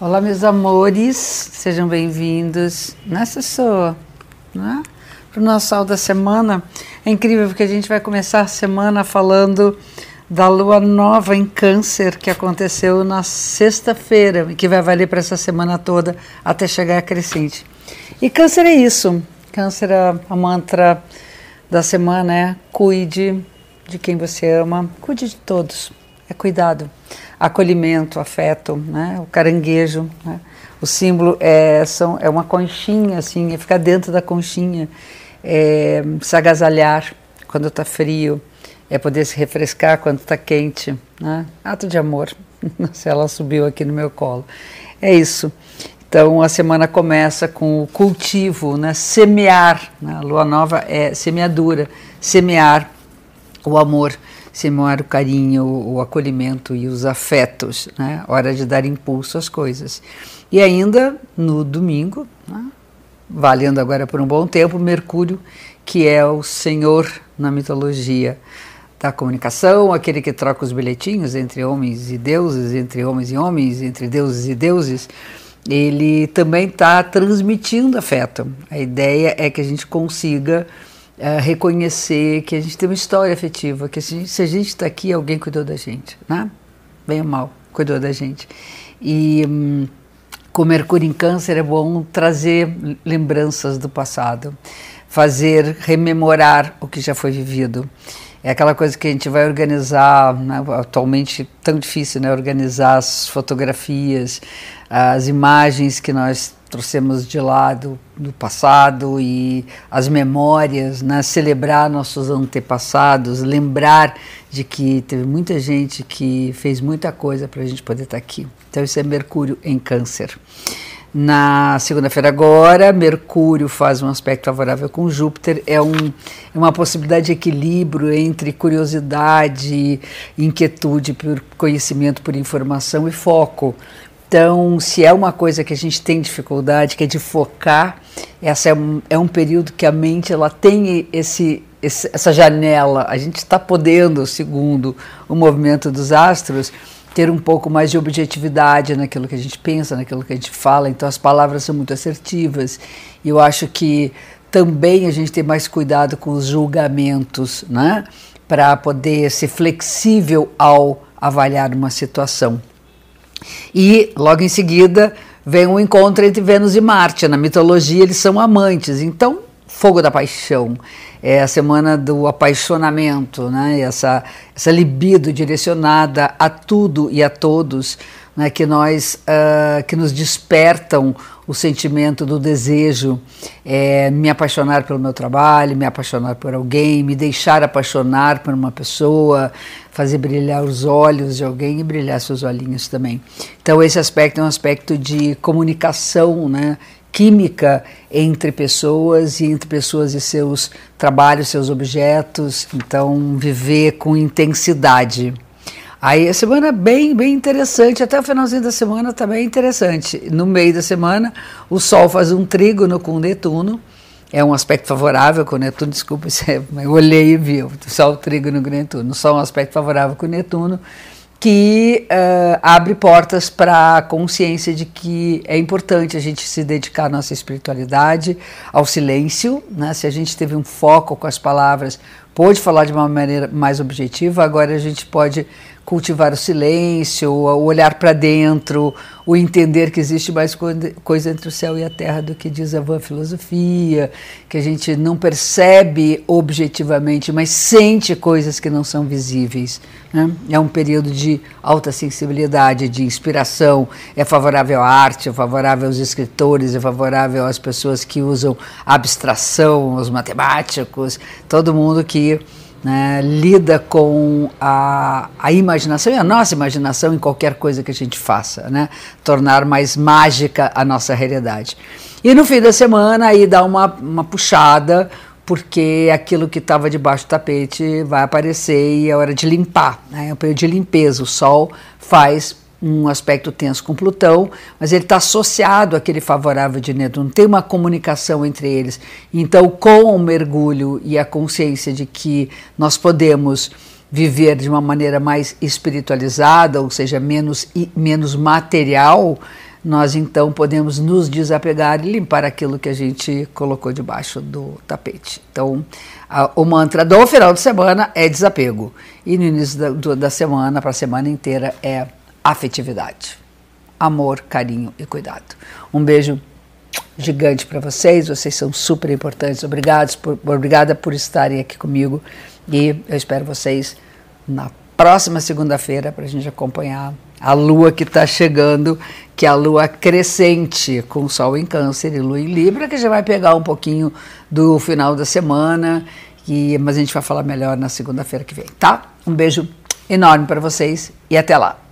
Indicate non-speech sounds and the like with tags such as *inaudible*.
Olá, meus amores, sejam bem-vindos nessa sua, né? Para o nosso sol da semana. É incrível porque a gente vai começar a semana falando da lua nova em Câncer que aconteceu na sexta-feira e que vai valer para essa semana toda até chegar a crescente. E Câncer é isso. Câncer, a, a mantra da semana é cuide de quem você ama, cuide de todos. É cuidado acolhimento, afeto, né? o caranguejo. Né? O símbolo é, são, é uma conchinha, assim, é ficar dentro da conchinha, é se agasalhar quando está frio, é poder se refrescar quando está quente. Né? Ato de amor. *laughs* Se ela subiu aqui no meu colo. É isso. Então a semana começa com o cultivo, né? semear. Né? A lua nova é semeadura, semear o amor semear o carinho, o acolhimento e os afetos, né? Hora de dar impulso às coisas. E ainda no domingo, né? valendo agora por um bom tempo, Mercúrio, que é o senhor na mitologia da comunicação, aquele que troca os bilhetinhos entre homens e deuses, entre homens e homens, entre deuses e deuses, ele também está transmitindo afeto. A ideia é que a gente consiga é, reconhecer que a gente tem uma história afetiva, que a gente, se a gente está aqui, alguém cuidou da gente, né? Bem ou mal, cuidou da gente. E hum, com Mercúrio em Câncer é bom trazer lembranças do passado, fazer rememorar o que já foi vivido. É aquela coisa que a gente vai organizar, né? atualmente tão difícil, né? Organizar as fotografias, as imagens que nós trouxemos de lado do passado e as memórias, né? celebrar nossos antepassados, lembrar de que teve muita gente que fez muita coisa para a gente poder estar tá aqui. Então, isso é Mercúrio em Câncer. Na segunda-feira, agora, Mercúrio faz um aspecto favorável com Júpiter, é, um, é uma possibilidade de equilíbrio entre curiosidade, inquietude por conhecimento, por informação e foco. Então, se é uma coisa que a gente tem dificuldade, que é de focar, essa é um, é um período que a mente ela tem esse, esse essa janela. A gente está podendo, segundo o movimento dos astros, ter um pouco mais de objetividade naquilo que a gente pensa, naquilo que a gente fala. Então, as palavras são muito assertivas. E eu acho que também a gente tem mais cuidado com os julgamentos, né? Para poder ser flexível ao avaliar uma situação. E logo em seguida vem um encontro entre Vênus e Marte. Na mitologia eles são amantes, então fogo da paixão. É a semana do apaixonamento, né? essa, essa libido direcionada a tudo e a todos né? que, nós, uh, que nos despertam o sentimento do desejo, é, me apaixonar pelo meu trabalho, me apaixonar por alguém, me deixar apaixonar por uma pessoa, fazer brilhar os olhos de alguém e brilhar seus olhinhos também. Então esse aspecto é um aspecto de comunicação, né? Química entre pessoas e entre pessoas e seus trabalhos, seus objetos. Então viver com intensidade. Aí a semana bem, bem interessante, até o finalzinho da semana também tá interessante. No meio da semana, o Sol faz um trígono com Netuno, é um aspecto favorável com Netuno, desculpa, eu olhei e vi, o Sol trígono com Netuno, Sol é um aspecto favorável com Netuno, que uh, abre portas para a consciência de que é importante a gente se dedicar à nossa espiritualidade, ao silêncio, né? se a gente teve um foco com as palavras, pôde falar de uma maneira mais objetiva, agora a gente pode cultivar o silêncio, o olhar para dentro, o entender que existe mais coisa entre o céu e a terra do que diz a van filosofia, que a gente não percebe objetivamente, mas sente coisas que não são visíveis. Né? É um período de alta sensibilidade, de inspiração, é favorável à arte, é favorável aos escritores, é favorável às pessoas que usam abstração, aos matemáticos, todo mundo que né, lida com a, a imaginação e a nossa imaginação em qualquer coisa que a gente faça, né, tornar mais mágica a nossa realidade. E no fim da semana aí dá uma, uma puxada, porque aquilo que estava debaixo do tapete vai aparecer e é hora de limpar, né, é um período de limpeza. O sol faz um aspecto tenso com Plutão, mas ele está associado àquele favorável de Netuno, tem uma comunicação entre eles. Então, com o mergulho e a consciência de que nós podemos viver de uma maneira mais espiritualizada, ou seja, menos, menos material, nós então podemos nos desapegar e limpar aquilo que a gente colocou debaixo do tapete. Então, a, o mantra do final de semana é desapego. E no início da, do, da semana, para a semana inteira, é afetividade. Amor, carinho e cuidado. Um beijo gigante para vocês, vocês são super importantes. Obrigados por, obrigada por estarem aqui comigo e eu espero vocês na próxima segunda-feira para a gente acompanhar a lua que está chegando, que é a lua crescente, com sol em Câncer e lua em Libra, que já vai pegar um pouquinho do final da semana, e, mas a gente vai falar melhor na segunda-feira que vem, tá? Um beijo enorme para vocês e até lá.